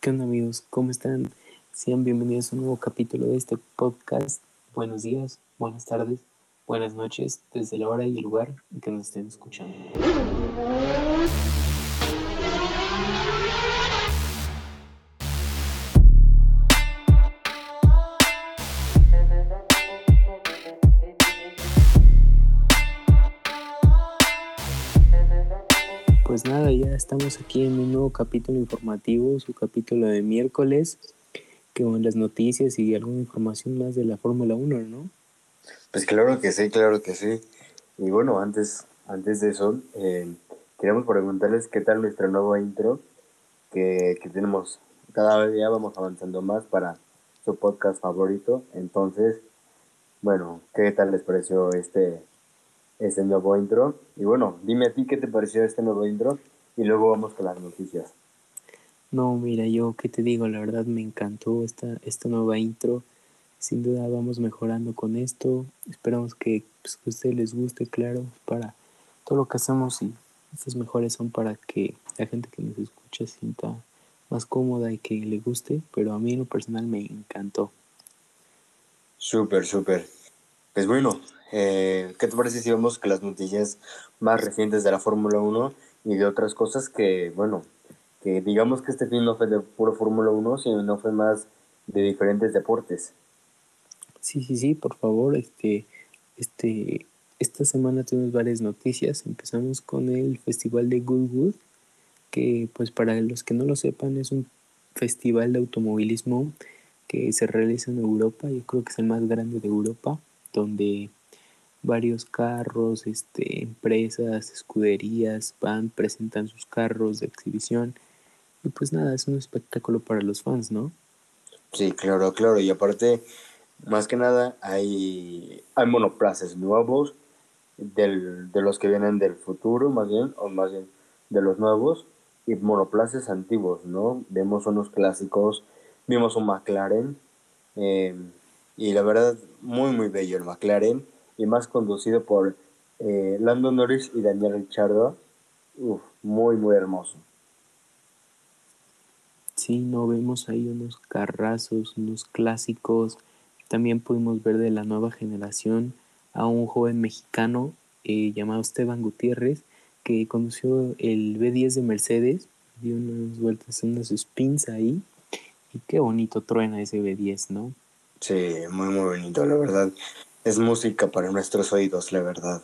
¿Qué onda amigos? ¿Cómo están? Sean bienvenidos a un nuevo capítulo de este podcast. Buenos días, buenas tardes, buenas noches, desde la hora y el lugar en que nos estén escuchando. Estamos aquí en un nuevo capítulo informativo, su capítulo de miércoles, que con las noticias y alguna información más de la Fórmula 1, ¿no? Pues claro que sí, claro que sí. Y bueno, antes, antes de eso, eh, queremos preguntarles qué tal nuestra nueva intro, que, que tenemos, cada día vamos avanzando más para su podcast favorito. Entonces, bueno, ¿qué tal les pareció este, este nuevo intro. Y bueno, dime a ti qué te pareció este nuevo intro y luego vamos con las noticias. No, mira, yo qué te digo, la verdad me encantó esta, esta nueva intro. Sin duda vamos mejorando con esto. Esperamos que, pues, que a ustedes les guste, claro, para todo lo que hacemos y estas mejores son para que la gente que nos escucha sienta más cómoda y que le guste, pero a mí en lo personal me encantó. Súper, súper. Pues bueno, eh, ¿Qué te parece si vemos que las noticias más recientes de la Fórmula 1 y de otras cosas que, bueno, que digamos que este fin no fue de puro Fórmula 1, sino fue más de diferentes deportes? Sí, sí, sí, por favor, este, este, esta semana tenemos varias noticias. Empezamos con el Festival de Goodwood, que pues para los que no lo sepan es un festival de automovilismo que se realiza en Europa, yo creo que es el más grande de Europa, donde varios carros, este, empresas, escuderías van, presentan sus carros de exhibición. Y pues nada, es un espectáculo para los fans, ¿no? Sí, claro, claro. Y aparte, más que nada, hay, hay monoplazas nuevos del, de los que vienen del futuro, más bien, o más bien de los nuevos, y monoplazas antiguos, ¿no? Vemos unos clásicos, vimos un McLaren, eh, y la verdad, muy, muy bello el McLaren y más conducido por eh, Lando Norris y Daniel Ricciardo. Uf, muy, muy hermoso. Sí, no vemos ahí unos carrazos, unos clásicos. También pudimos ver de la nueva generación a un joven mexicano eh, llamado Esteban Gutiérrez que condució el B10 de Mercedes, dio unas vueltas, unos spins ahí. Y qué bonito truena ese B10, ¿no? Sí, muy, muy bonito, la verdad es música para nuestros oídos, la verdad.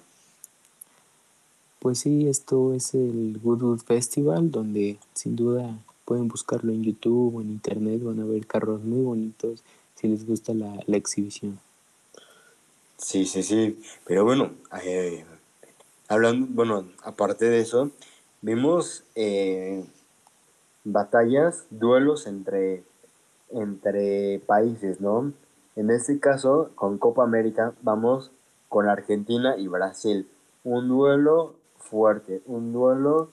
Pues sí, esto es el Goodwood Festival, donde sin duda pueden buscarlo en YouTube o en Internet, van a ver carros muy bonitos si les gusta la, exhibición. Sí, sí, sí, pero bueno, eh, hablando, bueno, aparte de eso, vimos eh, batallas, duelos entre, entre países, ¿no? En este caso, con Copa América, vamos con Argentina y Brasil. Un duelo fuerte, un duelo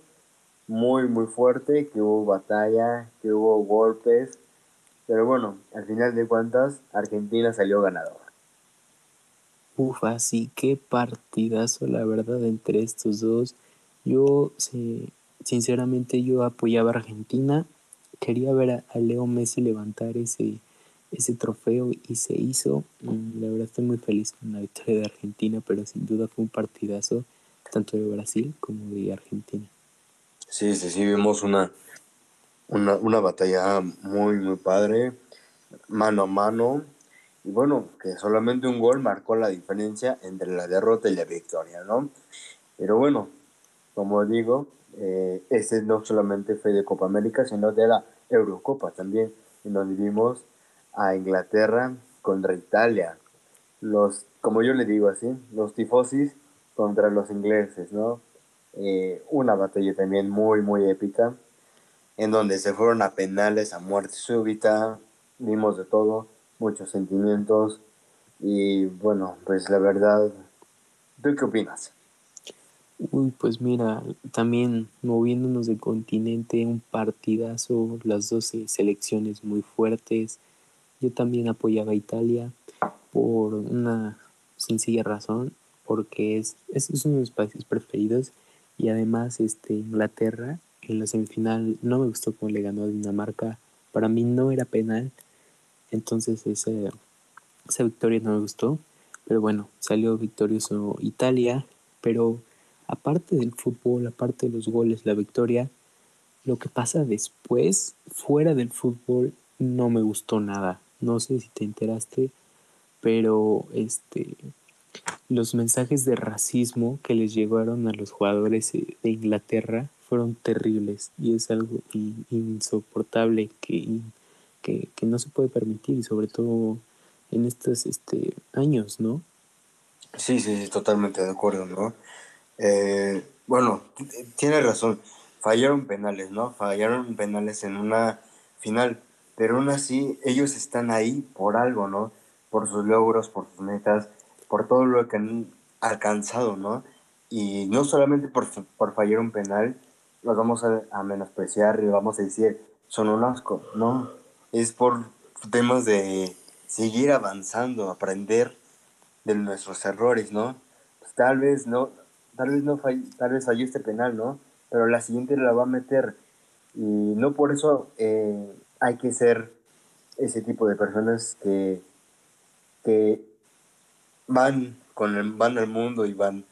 muy, muy fuerte, que hubo batalla, que hubo golpes. Pero bueno, al final de cuentas, Argentina salió ganador. Uf, así qué partidazo, la verdad, entre estos dos. Yo, sí, sinceramente, yo apoyaba a Argentina. Quería ver a Leo Messi levantar ese, ese trofeo y se hizo. La verdad estoy muy feliz con la victoria de Argentina, pero sin duda fue un partidazo tanto de Brasil como de Argentina. Sí, sí, sí, vimos una, una, una batalla muy, muy padre, mano a mano. Y bueno, que solamente un gol marcó la diferencia entre la derrota y la victoria, ¿no? Pero bueno, como digo, eh, este no solamente fue de Copa América, sino de la Eurocopa también, en donde vimos a Inglaterra contra Italia. Los, como yo le digo así, los tifosis contra los ingleses, ¿no? Eh, una batalla también muy, muy épica, en donde se fueron a penales, a muerte súbita, vimos de todo, muchos sentimientos, y bueno, pues la verdad, ¿tú qué opinas? Uy, pues mira, también moviéndonos de continente, un partidazo, las 12 selecciones muy fuertes, yo también apoyaba a Italia por una sencilla razón, porque es, es, uno de mis países preferidos y además este, Inglaterra en la semifinal no me gustó cómo le ganó a Dinamarca Para mí no era penal, entonces esa, esa victoria no me gustó. Pero bueno, salió victorioso Italia, pero aparte del fútbol, aparte de los goles, la victoria, lo que pasa después, fuera del fútbol, no me gustó nada. No sé si te enteraste, pero este los mensajes de racismo que les llegaron a los jugadores de Inglaterra fueron terribles y es algo insoportable que, que, que no se puede permitir, sobre todo en estos este, años, ¿no? Sí, sí, totalmente de acuerdo, ¿no? Eh, bueno, tiene razón, fallaron penales, ¿no? Fallaron penales en una final, pero aún así ellos están ahí por algo, ¿no? Por sus logros, por sus metas, por todo lo que han alcanzado, ¿no? Y no solamente por, por fallar un penal, los vamos a, a menospreciar y vamos a decir, son un asco, ¿no? Es por temas de seguir avanzando, aprender de nuestros errores, ¿no? Pues tal vez no, tal vez no fall, tal vez falló este penal, ¿no? Pero la siguiente la va a meter y no por eso eh, hay que ser ese tipo de personas que, que van con el, van al mundo y van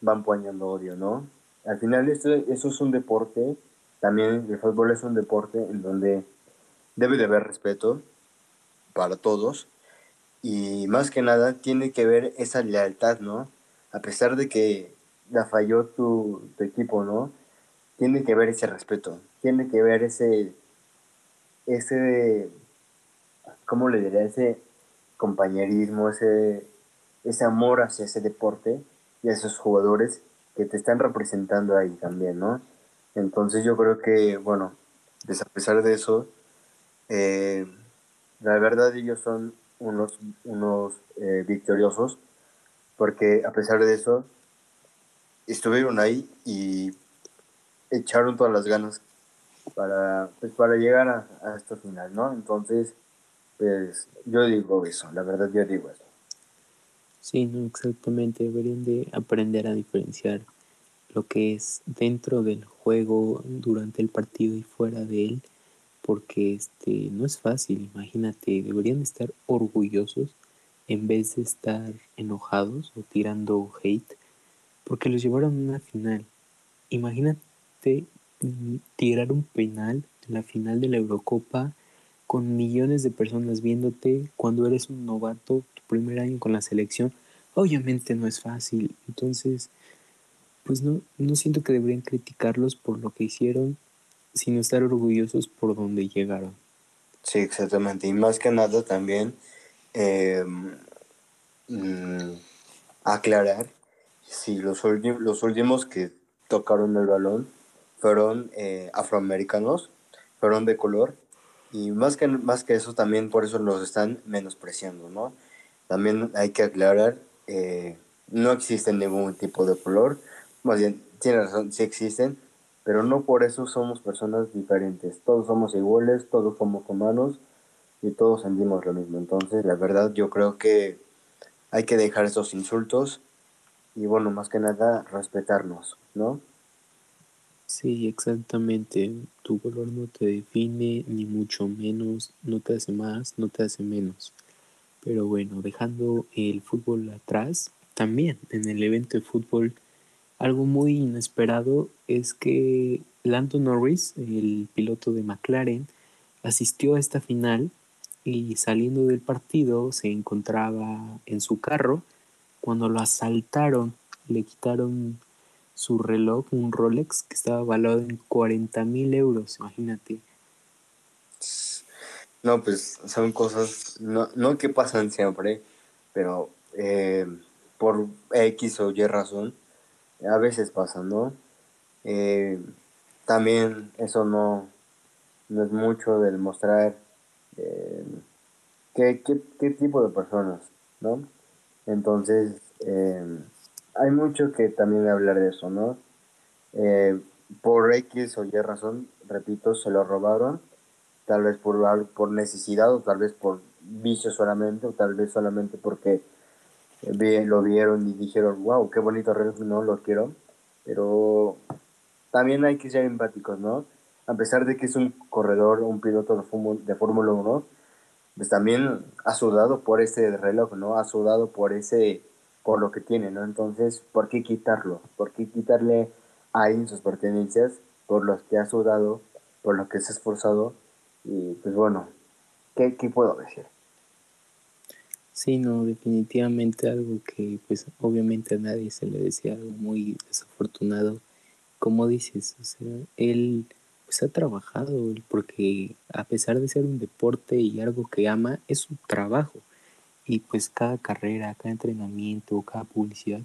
van poniendo odio, ¿no? Al final esto, eso es un deporte, también el fútbol es un deporte en donde debe de haber respeto, para todos. Y más que nada tiene que ver esa lealtad, ¿no? A pesar de que la falló tu, tu equipo, ¿no? Tiene que ver ese respeto, tiene que ver ese, ese, ¿cómo le diría? Ese compañerismo, ese, ese amor hacia ese deporte y a esos jugadores que te están representando ahí también, ¿no? Entonces yo creo que, bueno, a pesar de eso, eh, la verdad ellos son unos, unos eh, victoriosos porque a pesar de eso estuvieron ahí y echaron todas las ganas para, pues, para llegar a, a esta final, ¿no? Entonces, pues yo digo eso, la verdad yo digo eso. Sí, no, exactamente. Deberían de aprender a diferenciar lo que es dentro del juego, durante el partido y fuera de él porque este no es fácil, imagínate, deberían estar orgullosos en vez de estar enojados o tirando hate, porque los llevaron a una final. Imagínate tirar un penal en la final de la Eurocopa con millones de personas viéndote cuando eres un novato, tu primer año con la selección, obviamente no es fácil. Entonces, pues no, no siento que deberían criticarlos por lo que hicieron, sino estar orgullosos por donde llegaron. Sí, exactamente. Y más que nada también eh, aclarar si los, los últimos que tocaron el balón fueron eh, afroamericanos, fueron de color, y más que, más que eso también por eso los están menospreciando, ¿no? También hay que aclarar, eh, no existe ningún tipo de color, más bien, tiene razón, sí existen, pero no por eso somos personas diferentes. Todos somos iguales, todos somos humanos y todos sentimos lo mismo. Entonces, la verdad, yo creo que hay que dejar esos insultos y, bueno, más que nada, respetarnos, ¿no? Sí, exactamente. Tu color no te define, ni mucho menos, no te hace más, no te hace menos. Pero bueno, dejando el fútbol atrás, también en el evento de fútbol algo muy inesperado es que Lando Norris, el piloto de McLaren, asistió a esta final y saliendo del partido se encontraba en su carro cuando lo asaltaron, le quitaron su reloj, un Rolex que estaba valorado en 40 mil euros, imagínate. No, pues son cosas, no, no que pasan siempre, pero eh, por X o Y razón, a veces pasa, ¿no? Eh, también eso no, no es mucho del mostrar eh, qué, qué, qué, tipo de personas, ¿no? Entonces, hay mucho que también hablar de eso, ¿no? por X o Y razón, repito, se lo robaron, tal vez por, por necesidad o tal vez por vicio solamente, o tal vez solamente porque lo vieron y dijeron, wow, qué bonito reloj, no lo quiero. Pero también hay que ser empáticos, ¿no? a pesar de que es un corredor, un piloto de Fórmula 1, pues también ha sudado por ese reloj, ¿no? Ha sudado por ese, por lo que tiene, ¿no? Entonces, ¿por qué quitarlo? ¿Por qué quitarle a alguien sus pertenencias por los que ha sudado, por lo que se ha esforzado? Y pues bueno, ¿qué, qué puedo decir? Sí, no, definitivamente algo que pues obviamente a nadie se le decía algo muy desafortunado. Como dices, o sea, él pues ha trabajado, porque a pesar de ser un deporte y algo que ama, es su trabajo. Y pues cada carrera, cada entrenamiento, cada publicidad,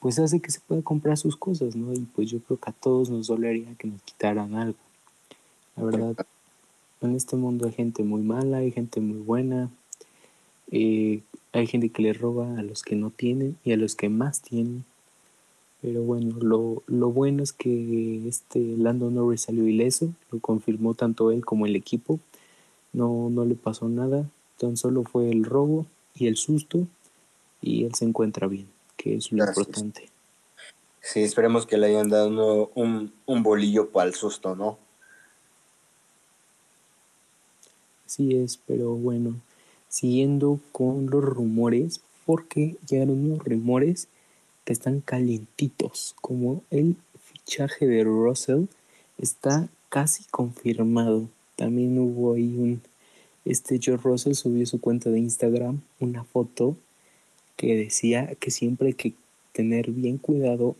pues hace que se pueda comprar sus cosas, ¿no? Y pues yo creo que a todos nos dolería que nos quitaran algo. La verdad, en este mundo hay gente muy mala, hay gente muy buena, eh, hay gente que le roba a los que no tienen y a los que más tienen. Pero bueno, lo, lo bueno es que este Lando Norris salió ileso, lo confirmó tanto él como el equipo. No, no le pasó nada, tan solo fue el robo y el susto y él se encuentra bien, que es lo importante. Sí, esperemos que le hayan dado un, un bolillo para el susto, ¿no? Así es, pero bueno, siguiendo con los rumores, porque llegaron unos rumores que están calientitos, como el fichaje de Russell está casi confirmado. También hubo ahí un, este George Russell subió su cuenta de Instagram una foto que decía que siempre hay que tener bien cuidado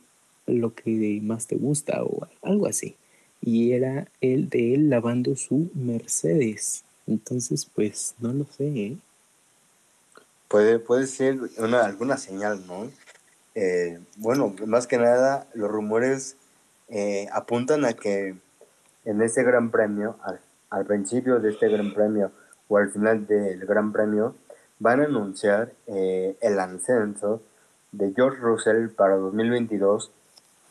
lo que más te gusta o algo así. Y era el de él lavando su Mercedes. Entonces, pues, no lo sé, ¿eh? Puede, puede ser una, alguna señal, ¿no? Eh, bueno, más que nada, los rumores eh, apuntan a que en este gran premio, al, principio de este gran premio o al final del gran premio, van a anunciar eh, el ascenso de George Russell para 2022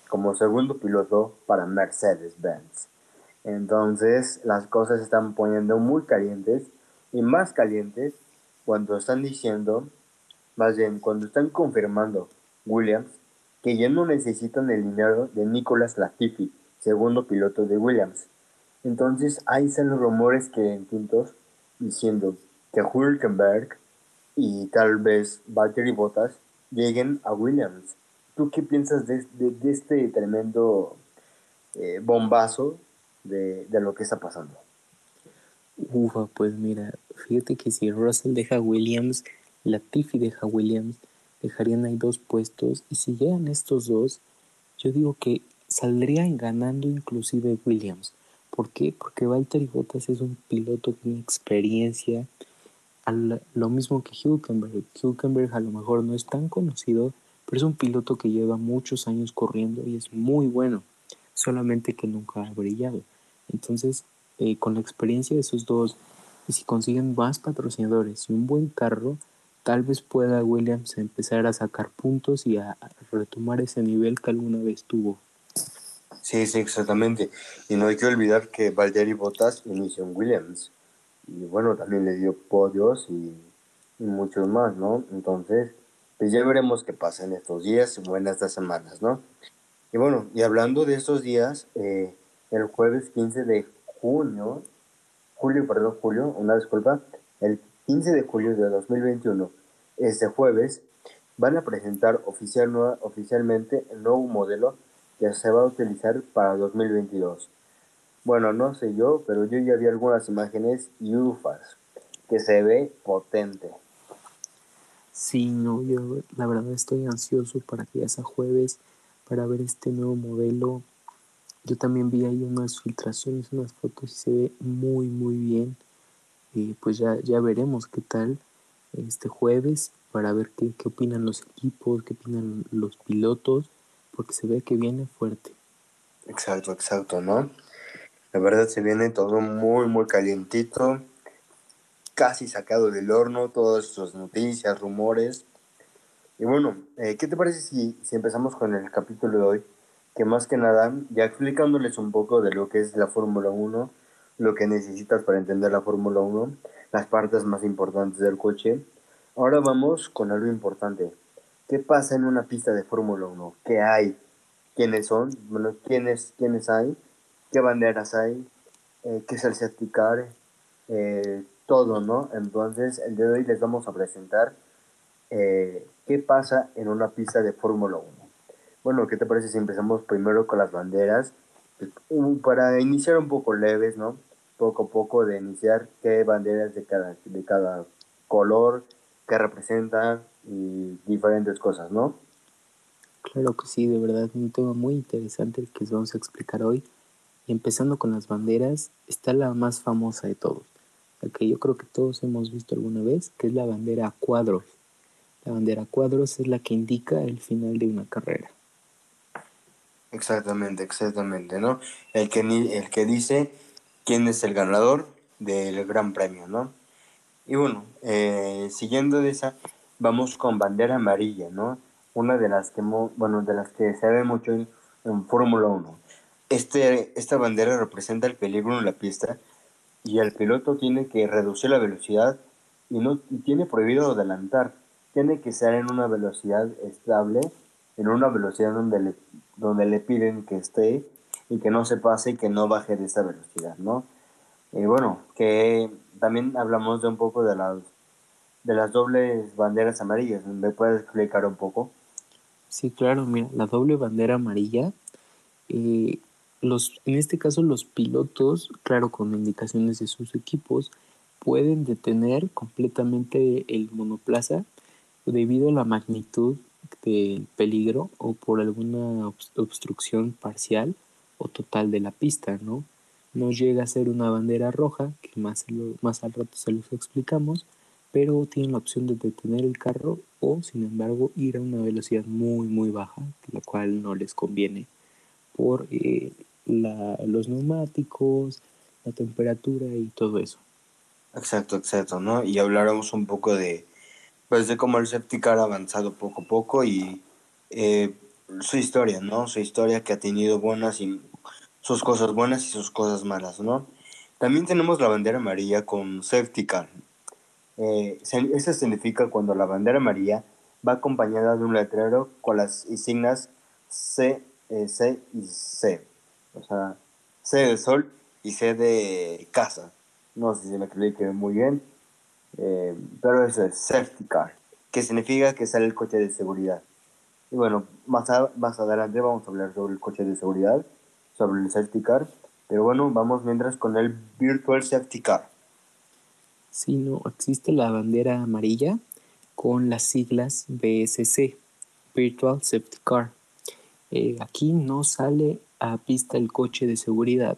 como segundo piloto para Mercedes-Benz. Entonces las cosas se están poniendo muy calientes y más calientes cuando están diciendo, más bien cuando están confirmando Williams que ya no necesitan el dinero de Nicolas Latifi, segundo piloto de Williams. Entonces ahí están los rumores que en quintos diciendo que Hülkenberg y tal vez Valtteri Bottas lleguen a Williams. ¿Tú qué piensas de, este tremendo eh, bombazo de, lo que está pasando. Ufa, pues mira, fíjate que si Russell deja Williams, Latifi deja Williams, dejarían ahí dos puestos y si llegan estos dos, yo digo que saldrían ganando inclusive Williams. ¿Por qué? Porque Valtteri Bottas es un piloto tiene experiencia, lo mismo que Hülkenberg. Hülkenberg a lo mejor no es tan conocido, pero es un piloto que lleva muchos años corriendo y es muy bueno, solamente que nunca ha brillado. Entonces, eh, con la experiencia de esos dos, y si consiguen más patrocinadores y un buen carro, tal vez pueda Williams empezar a sacar puntos y a retomar ese nivel que alguna vez tuvo. Sí, sí, exactamente. Y no hay que olvidar que Valtteri Bottas inició en Williams. Y bueno, también le dio podios y, muchos más, ¿no? Entonces, pues ya veremos qué pasa en estos días o en estas semanas, ¿no? Y bueno, y hablando de estos días, eh, el jueves 15 de junio, julio, perdón, julio, una disculpa, el 15 de julio de 2021, este jueves, van a presentar oficial, oficialmente el nuevo modelo que se va a utilizar para 2022. Bueno, no sé yo, pero yo ya vi algunas imágenes y ufas, que se ve potente. Sí, no, yo la verdad estoy ansioso para que ya sea jueves, para ver este nuevo modelo yo también vi ahí unas filtraciones, unas fotos y se ve muy muy bien. Y pues ya, ya veremos qué tal este jueves para ver qué, qué opinan los equipos, qué opinan los pilotos, porque se ve que viene fuerte. Exacto, exacto, ¿no? La verdad se viene todo muy, muy calientito, casi sacado del horno, todas sus noticias, rumores. Y bueno, eh, ¿qué te parece si, si empezamos con el capítulo de hoy? que más que nada, ya explicándoles un poco de lo que es la Fórmula 1, lo que necesitas para entender la Fórmula 1, las partes más importantes del coche, ahora vamos con algo importante. ¿Qué pasa en una pista de Fórmula 1? ¿Qué hay? ¿Quiénes son? Bueno, ¿quiénes, ¿quiénes hay? ¿Qué banderas hay? eh, qué es el safety car, eh, todo, ¿no? Entonces, el día de hoy les vamos a presentar eh, qué pasa en una pista de Fórmula 1. Bueno, ¿qué te parece si empezamos primero con las banderas? Para iniciar un poco leves, ¿no? Poco a poco de iniciar qué banderas de cada, de cada color, qué representan y diferentes cosas, ¿no? Claro que sí, de verdad, un tema muy interesante el que les vamos a explicar hoy. Y empezando con las banderas, está la más famosa de todos, la que yo creo que todos hemos visto alguna vez, que es la bandera a cuadros. La bandera a cuadros es la que indica el final de una carrera. Exactamente, exactamente, ¿no? El que, el que dice quién es el ganador del Gran Premio, ¿no? Y bueno, eh, siguiendo de esa, vamos con bandera amarilla, ¿no? una de las que, bueno, de las que se ve mucho en, Fórmula 1. Este, esta bandera representa el peligro en la pista y el piloto tiene que reducir la velocidad y, no, tiene prohibido adelantar. Tiene que ser en una velocidad estable, en una velocidad donde le, donde le piden que esté y que no se pase y que no baje de esa velocidad, ¿no? Y bueno, que también hablamos de un poco de las, de las dobles banderas amarillas. ¿Me puedes explicar un poco? Sí, claro, mira, la doble bandera amarilla, eh, los, en este caso los pilotos, claro, con indicaciones de sus equipos, pueden detener completamente el monoplaza debido a la magnitud del peligro o por alguna obstrucción parcial o total de la pista, ¿no? No llega a ser una bandera roja, que más, más al rato se los explicamos, pero tienen la opción de detener el carro o, sin embargo, ir a una velocidad muy, muy baja, la cual no les conviene por eh, los neumáticos, la temperatura y todo eso. Exacto, exacto, ¿no? Y hablaremos un poco de, pues, de cómo el Septicar ha avanzado poco a poco y eh, su historia, ¿no? Su historia que ha tenido buenas sus cosas buenas y sus cosas malas, ¿no? También tenemos la bandera amarilla con Safety Car, eh, eso significa cuando la bandera amarilla va acompañada de un letrero con las insignias C, eh, C y C. O sea, C de sol y C de casa. No sé si me expliqué muy bien, eh, pero eso es safety car, que significa que sale el coche de seguridad. Y bueno, más, más adelante vamos a hablar sobre el coche de seguridad, sobre el safety car, pero bueno, vamos mientras con el virtual safety car. Sí, no, existe la bandera amarilla con las siglas BSC, Virtual Safety Car. Eh, aquí no sale a pista el coche de seguridad,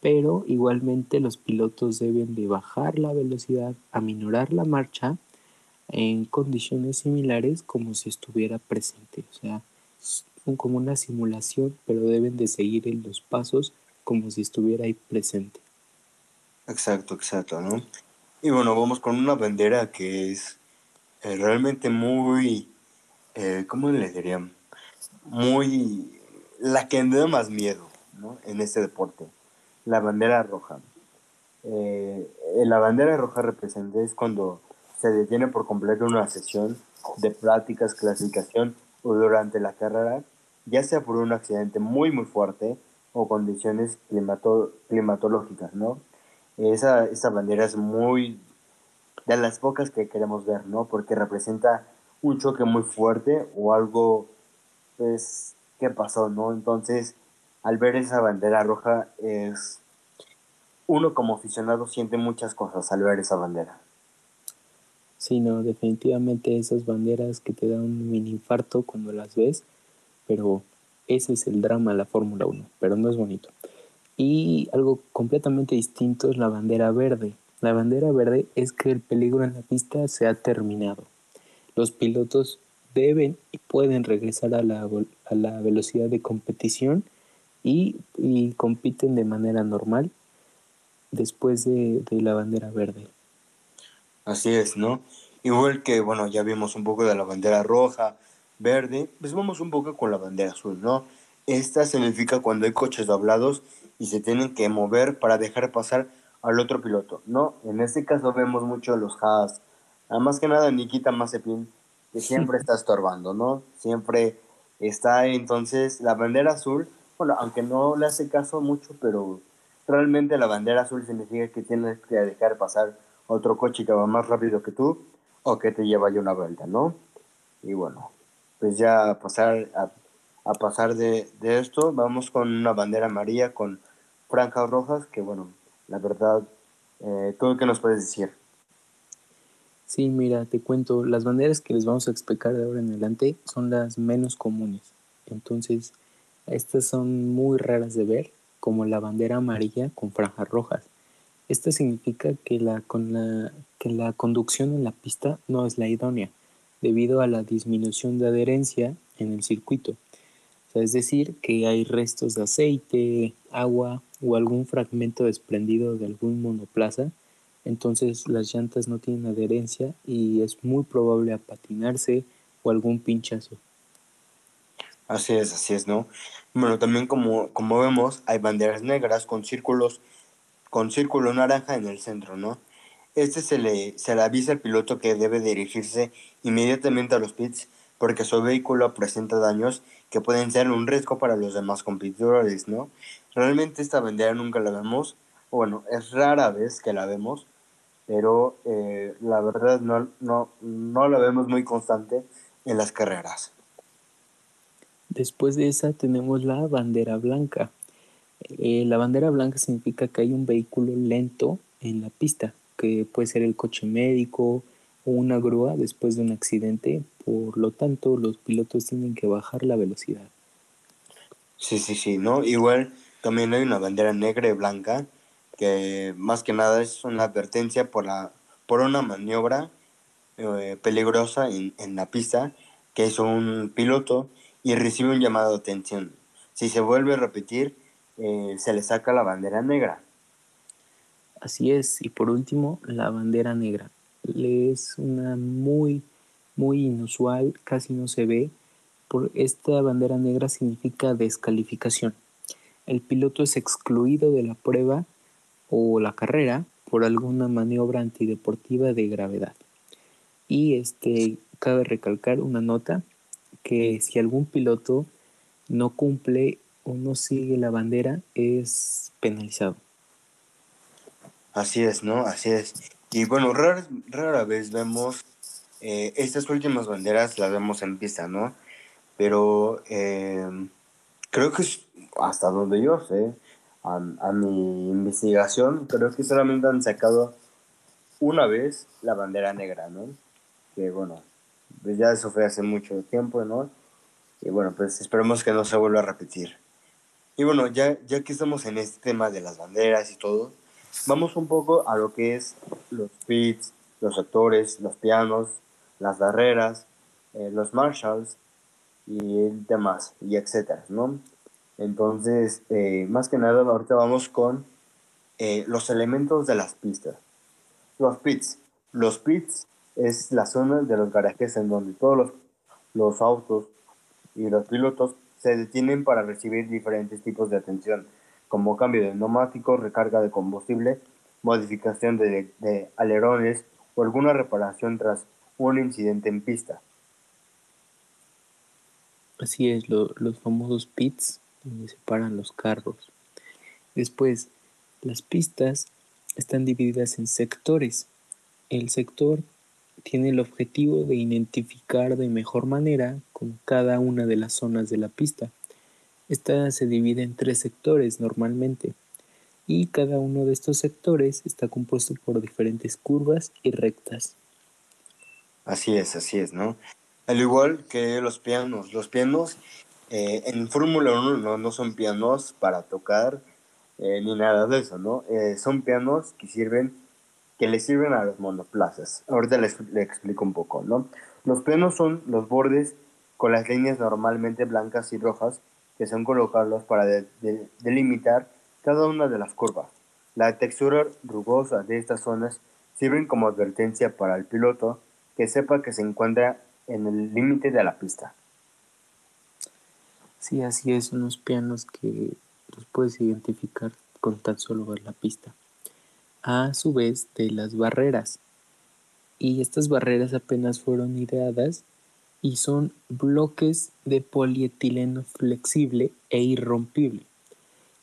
pero igualmente los pilotos deben de bajar la velocidad, aminorar la marcha en condiciones similares como si estuviera presente. O sea, como una simulación, pero deben de seguir en los pasos como si estuviera ahí presente. Exacto, exacto, ¿no? Y bueno, vamos con una bandera que es eh, realmente muy, eh, ¿cómo le diría? Muy, la que me da más miedo ¿no? en este deporte, la bandera roja. Eh, la bandera roja representa es cuando se detiene por completo una sesión de prácticas, clasificación o durante la carrera, ya sea por un accidente muy muy fuerte o condiciones climatológicas, ¿no? Esa, esa bandera es muy de las pocas que queremos ver, ¿no? Porque representa un choque muy fuerte o algo, pues, que pasó, ¿no? Entonces, al ver esa bandera roja, es uno como aficionado siente muchas cosas al ver esa bandera. Sí, no, definitivamente esas banderas que te dan un mini infarto cuando las ves, pero ese es el drama de la Fórmula 1, pero no es bonito. Y algo completamente distinto es la bandera verde. La bandera verde es que el peligro en la pista se ha terminado. Los pilotos deben y pueden regresar a la, a la velocidad de competición y, y, compiten de manera normal después de, de la bandera verde. Así es, ¿no? Igual que, bueno, ya vimos un poco de la bandera roja, verde, pues vamos un poco con la bandera azul, ¿no? Esta significa cuando hay coches doblados y se tienen que mover para dejar pasar al otro piloto, ¿no? En este caso vemos mucho los Haas, más que nada Nikita Mazepin, que siempre está estorbando, ¿no? Siempre está entonces la bandera azul, bueno, aunque no le hace caso mucho, pero realmente la bandera azul significa que tienes que dejar pasar otro coche que va más rápido que tú o que te lleva ya una vuelta, ¿no? Y bueno, pues ya pasar, a, pasar de, esto, vamos con una bandera amarilla con franjas rojas, que bueno, la verdad, eh, ¿tú qué nos puedes decir? Sí, mira, te cuento, las banderas que les vamos a explicar de ahora en adelante son las menos comunes. Entonces, estas son muy raras de ver, como la bandera amarilla con franjas rojas. Esto significa que la, con la, que la conducción en la pista no es la idónea, debido a la disminución de adherencia en el circuito. es decir, que hay restos de aceite, agua o algún fragmento desprendido de algún monoplaza entonces las llantas no tienen adherencia y es muy probable a patinarse o algún pinchazo. Así es, así es, ¿no? Bueno, también como, como vemos, hay banderas negras con círculos, con círculo naranja en el centro, ¿no? Este se le, se le avisa al piloto que debe dirigirse inmediatamente a los pits porque su vehículo presenta daños que pueden ser un riesgo para los demás competidores, ¿no? Realmente esta bandera nunca la vemos, bueno, es rara vez que la vemos, pero eh, la verdad no, no, no la vemos muy constante en las carreras. Después de esa tenemos la bandera blanca. Eh, la bandera blanca significa que hay un vehículo lento en la pista, que puede ser el coche médico o una grúa después de un accidente. Por lo tanto, los pilotos tienen que bajar la velocidad. Sí, sí, sí, ¿no? Igual también hay una bandera negra y blanca que más que nada es una advertencia por, la, por una maniobra eh, peligrosa en, en, la pista que es un piloto y recibe un llamado de atención. Si se vuelve a repetir, eh, se le saca la bandera negra. Así es, y por último, la bandera negra. Es una muy, muy inusual, casi no se ve. Por esta bandera negra significa descalificación. El piloto es excluido de la prueba o la carrera por alguna maniobra antideportiva de gravedad. Y este cabe recalcar una nota que si algún piloto no cumple o no sigue la bandera es penalizado. Así es, ¿no? Así es. Y bueno, rara, rara vez vemos eh, estas últimas banderas, las vemos en pista, ¿no? Pero eh, creo que hasta donde yo sé, a, mi investigación, creo que solamente han sacado una vez la bandera negra, ¿no? Que bueno, pues ya eso fue hace mucho tiempo, ¿no? Y bueno, pues esperemos que no se vuelva a repetir. Y bueno, ya, ya que estamos en este tema de las banderas y todo, vamos un poco a lo que es los pits, los actores, los pianos, las barreras, eh, los marshals y demás, y etcétera, ¿no? Entonces, eh, más que nada, ahorita vamos con eh, los elementos de las pistas. Los pits. Los pits es la zona de los garajes en donde todos los, los autos y los pilotos se detienen para recibir diferentes tipos de atención, como cambio de neumáticos, recarga de combustible, modificación de, alerones o alguna reparación tras un incidente en pista. Así es, los famosos pits donde se paran los carros. Después, las pistas están divididas en sectores. El sector tiene el objetivo de identificar de mejor manera con cada una de las zonas de la pista. Esta se divide en tres sectores normalmente y cada uno de estos sectores está compuesto por diferentes curvas y rectas. Así es, así es, ¿no? Al igual que los pianos, los pianos eh, en Fórmula 1 no, son pianos para tocar eh, ni nada de eso, ¿no? Eh, son pianos que sirven, que le sirven a los monoplazas. Ahorita les, explico un poco, ¿no? Los pianos son los bordes con las líneas normalmente blancas y rojas que son colocados para delimitar cada una de las curvas. La textura rugosa de estas zonas sirven como advertencia para el piloto que sepa que se encuentra en el límite de la pista. Sí, así es, unos pianos que los puedes identificar con tan solo ver la pista. A su vez, de las barreras. Y estas barreras apenas fueron ideadas y son bloques de polietileno flexible e irrompible.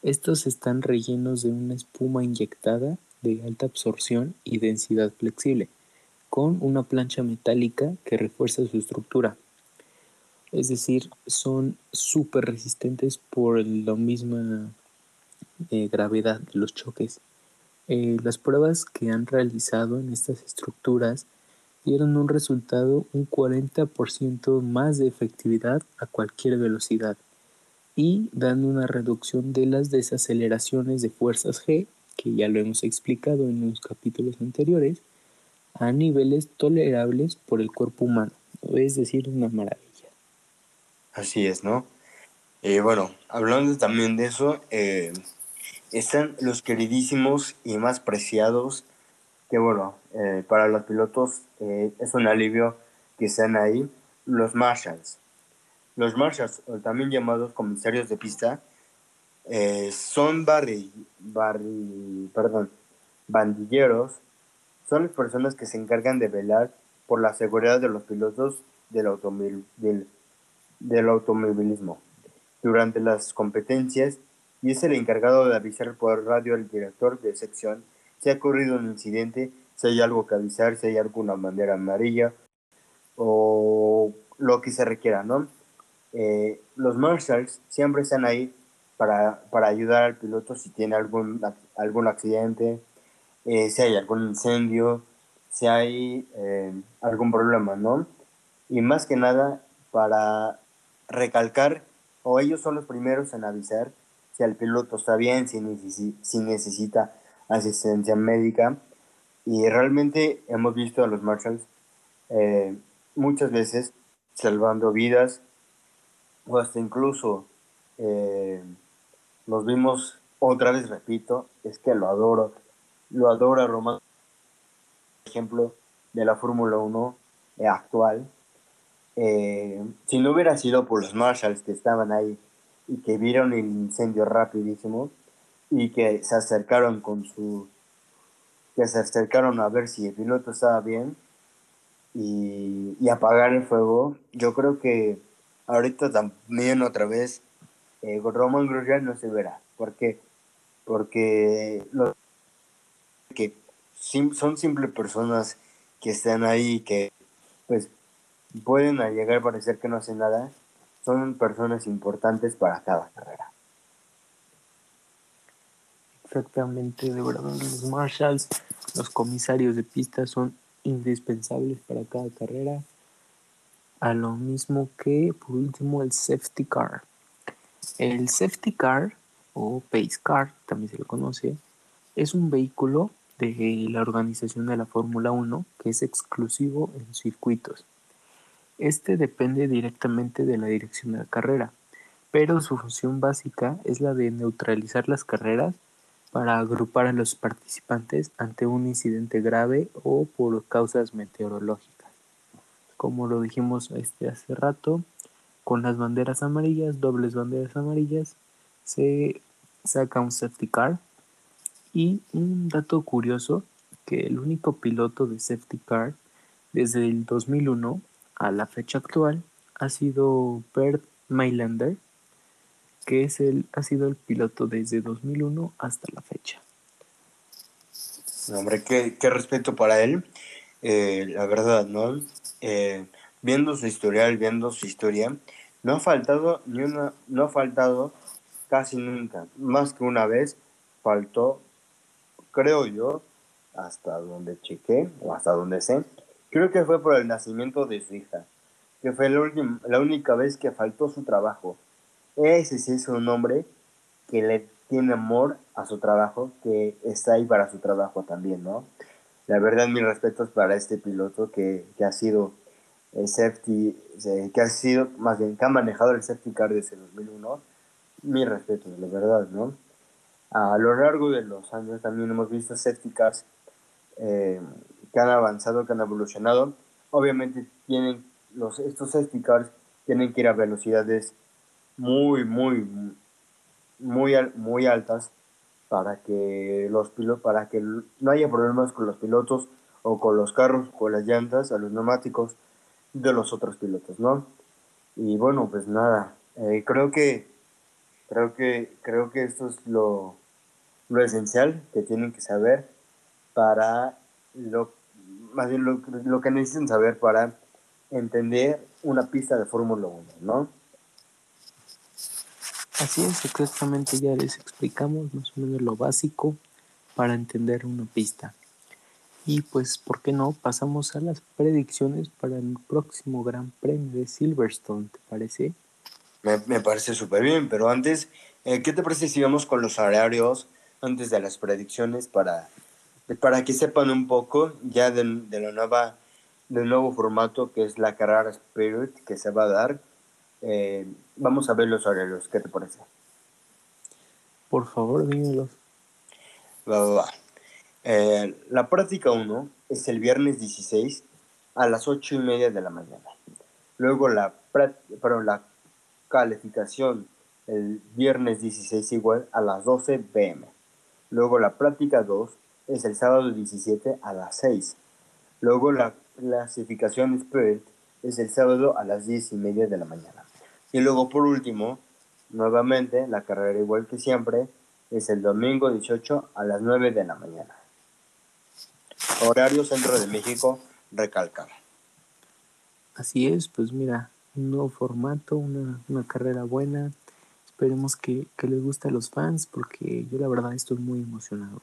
Estos están rellenos de una espuma inyectada de alta absorción y densidad flexible, con una plancha metálica que refuerza su estructura. Es decir, son súper resistentes por la misma eh, gravedad de los choques. Eh, las pruebas que han realizado en estas estructuras dieron un resultado un 40% más de efectividad a cualquier velocidad y dan una reducción de las desaceleraciones de fuerzas G, que ya lo hemos explicado en los capítulos anteriores, a niveles tolerables por el cuerpo humano, es decir, una maravilla. Así es, ¿no? Eh, bueno, hablando también de eso, eh, están los queridísimos y más preciados, que bueno, eh, para los pilotos es un alivio que están ahí, los Marshalls. Los Marshalls, o también llamados comisarios de pista, son barri, barri, perdón, bandilleros, son las personas que se encargan de velar por la seguridad de los pilotos del automóvil, del del automovilismo durante las competencias y es el encargado de avisar por radio al director de sección si ha ocurrido un incidente, si hay algo que avisar, si hay alguna bandera amarilla o lo que se requiera, ¿no? Eh, los marshals siempre están ahí para, para, ayudar al piloto si tiene algún, algún accidente, eh, si hay algún incendio, si hay eh, algún problema, ¿no? Y más que nada para recalcar, o ellos son los primeros en avisar si el piloto está bien, si, si necesita asistencia médica. Y realmente hemos visto a los Marshalls eh, muchas veces salvando vidas, o hasta incluso eh, los vimos otra vez, repito, es que lo adoro, lo adora Román, ejemplo de la Fórmula 1 actual, eh, si no hubiera sido por los Marshalls que estaban ahí y que vieron el incendio rapidísimo y que se acercaron con su que se acercaron a ver si el piloto estaba bien y, apagar el fuego. Yo creo que ahorita también otra vez eh, Roman Grosjean no se verá. Porque porque lo, que son simples personas que están ahí que pues pueden llegar a parecer que no hacen nada, son personas importantes para cada carrera. Exactamente, de verdad, los marshals, los comisarios de pista son indispensables para cada carrera, a lo mismo que, por último, el safety car. El safety car, o pace car, también se lo conoce, es un vehículo de la organización de la Fórmula 1 que es exclusivo en circuitos este depende directamente de la dirección de la carrera, pero su función básica es la de neutralizar las carreras para agrupar a los participantes ante un incidente grave o por causas meteorológicas. Como lo dijimos este hace rato, con las banderas amarillas, dobles banderas amarillas, se saca un safety car. Y un dato curioso, que el único piloto de safety car desde el 2001 a la fecha actual ha sido Bert Mailander, que es el, ha sido el piloto desde 2001 hasta la fecha. Hombre, qué, qué respeto para él, eh, la verdad, ¿no? Eh, viendo su historial, viendo su historia, no ha faltado ni una, no ha faltado casi nunca, más que una vez faltó, creo yo, hasta donde chequé o hasta donde sé, Creo que fue por el nacimiento de su hija, que fue la, la única vez que faltó su trabajo. Ese sí es un hombre que le tiene amor a su trabajo, que está ahí para su trabajo también, ¿no? La verdad, mis respetos para este piloto que, que ha sido el safety, que ha sido, más bien, que ha manejado el safety car desde 2001. Mis respetos, la verdad, ¿no? A lo largo de los años también hemos visto safety cars eh, que han avanzado, que han evolucionado. Obviamente tienen los, estos safety cars tienen que ir a velocidades muy, muy, muy, muy altas para que los pilotos, para que no haya problemas con los pilotos o con los carros, con las llantas, a los neumáticos de los otros pilotos, ¿no? Y bueno, pues nada, eh, creo que Creo que, creo que esto es lo, lo esencial que tienen que saber para lo, más bien lo, lo que necesitan saber para entender una pista de Fórmula 1, ¿no? Así es, exactamente, ya les explicamos más o menos lo básico para entender una pista. Y pues, ¿por qué no? Pasamos a las predicciones para el próximo Gran Premio de Silverstone, ¿te parece? Me, parece súper bien, pero antes, eh, ¿qué te parece si vamos con los horarios antes de las predicciones para, para que sepan un poco ya de la nueva, del nuevo formato que es la carrera Spirit que se va a dar? Eh, vamos a ver los horarios, ¿qué te parece? Por favor, dímelos. Va, va, va. Eh, la práctica 1 es el viernes 16 a las 8 y media de la mañana. Luego la, pero la calificación el viernes 16 igual a las 12 pm. Luego la práctica 2 es el sábado 17 a las 6. Luego la clasificación Spirit es el sábado a las 10 y media de la mañana. Y luego por último, nuevamente la carrera igual que siempre es el domingo 18 a las 9 de la mañana. Horario Centro de México, recalcar. Así es, pues mira, un nuevo formato, una, una carrera buena. Esperemos que, que, les guste a los fans porque yo la verdad estoy muy emocionado.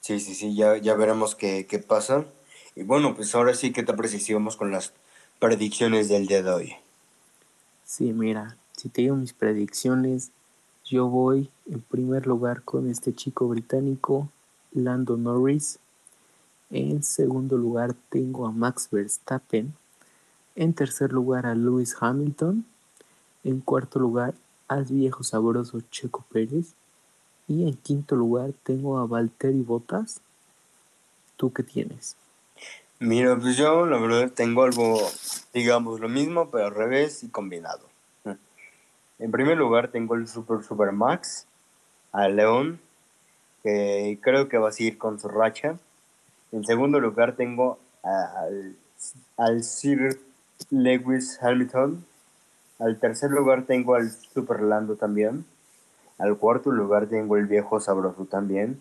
Sí, sí, sí, ya, ya veremos qué, qué pasa. Y bueno, pues ahora sí que te precisamos con las predicciones del día de hoy. Sí, mira, si te digo mis predicciones, yo voy en primer lugar con este chico británico, Lando Norris. En segundo lugar tengo a Max Verstappen. En tercer lugar a Lewis Hamilton. En cuarto lugar al viejo sabroso Checo Pérez. Y en quinto lugar tengo a Valtteri Bottas. ¿Tú qué tienes? Mira, pues yo la verdad tengo algo, digamos, lo mismo, pero al revés y combinado. En primer lugar tengo el Super Super Max, a León, que creo que va a seguir con su racha. En segundo lugar tengo al, al Sir Lewis Hamilton. Al tercer lugar tengo al Super Lando también. Al cuarto lugar tengo el viejo sabroso también.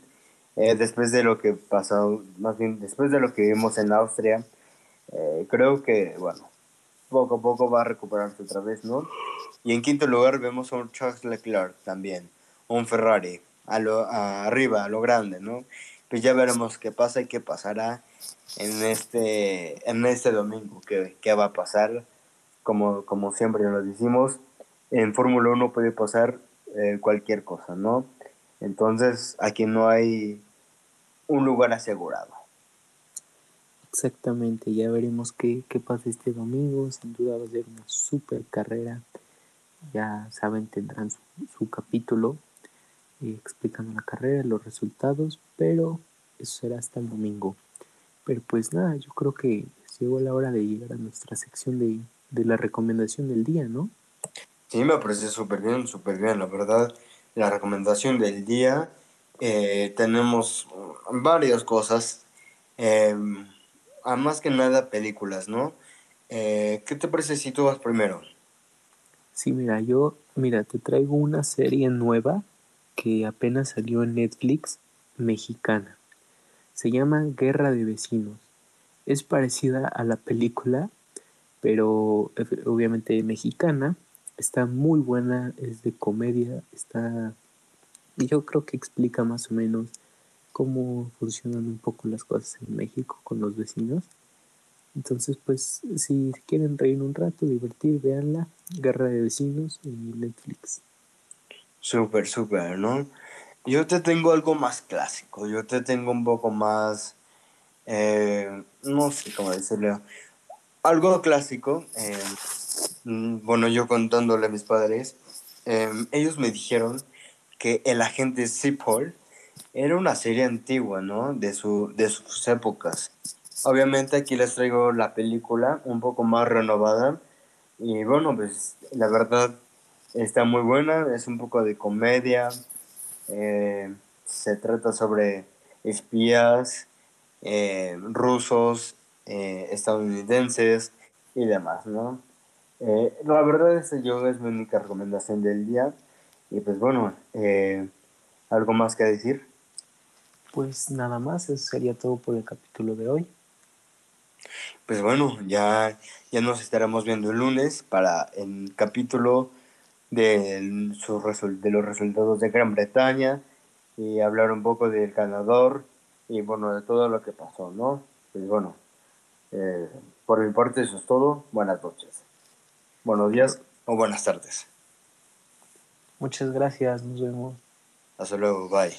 Eh, después de lo que pasó, más bien después de lo que vimos en Austria, eh, creo que, bueno, poco a poco va a recuperarse otra vez, ¿no? Y en quinto lugar vemos a un Charles Leclerc también, un Ferrari, a lo, a arriba, a lo grande, ¿no? Pues ya veremos qué pasa y qué pasará en este, en este domingo, qué, qué va a pasar. Como, como siempre lo decimos, en Fórmula 1 puede pasar eh, cualquier cosa, ¿no? Entonces aquí no hay un lugar asegurado. Exactamente, ya veremos qué, qué pasa este domingo. Sin duda va a ser una super carrera. Ya saben, tendrán su, su capítulo eh, explicando la carrera, los resultados, pero eso será hasta el domingo. Pero pues nada, yo creo que llegó la hora de llegar a nuestra sección de, de la recomendación del día, ¿no? Sí, me parece súper bien, súper bien, la verdad. La recomendación del día, eh, tenemos varias cosas, eh, a más que nada películas, ¿no? Eh, ¿Qué te parece si tú vas primero? Sí, mira, yo, mira, te traigo una serie nueva que apenas salió en Netflix, mexicana. Se llama Guerra de Vecinos. Es parecida a la película, pero obviamente mexicana. Está muy buena, es de comedia, está... Yo creo que explica más o menos cómo funcionan un poco las cosas en México con los vecinos. Entonces, pues, si quieren reír un rato, divertir, véanla. Guerra de Vecinos en Netflix. Súper, súper, ¿no? Yo te tengo algo más clásico, yo te tengo un poco más, eh, no sé cómo decirlo, algo clásico. Eh, bueno, yo contándole a mis padres, eh, ellos me dijeron que el agente Cipoll era una serie antigua, ¿no? De, su, de sus épocas. Obviamente aquí les traigo la película un poco más renovada y bueno, pues la verdad está muy buena, es un poco de comedia, eh, se trata sobre espías eh, rusos, eh, estadounidenses y demás, ¿no? la verdad esta yo es mi única recomendación del día Y pues bueno, eh, ¿algo más que decir? Pues nada más, eso sería todo por el capítulo de hoy. Pues bueno, ya, ya nos estaremos viendo el lunes para el capítulo de, sus de los resultados de Gran Bretaña y hablar un poco del ganador y bueno, de todo lo que pasó, ¿no? Pues bueno, eh, por mi parte eso es todo. Buenas noches. Buenos días o buenas tardes. Muchas gracias, nos vemos. Hasta luego, bye.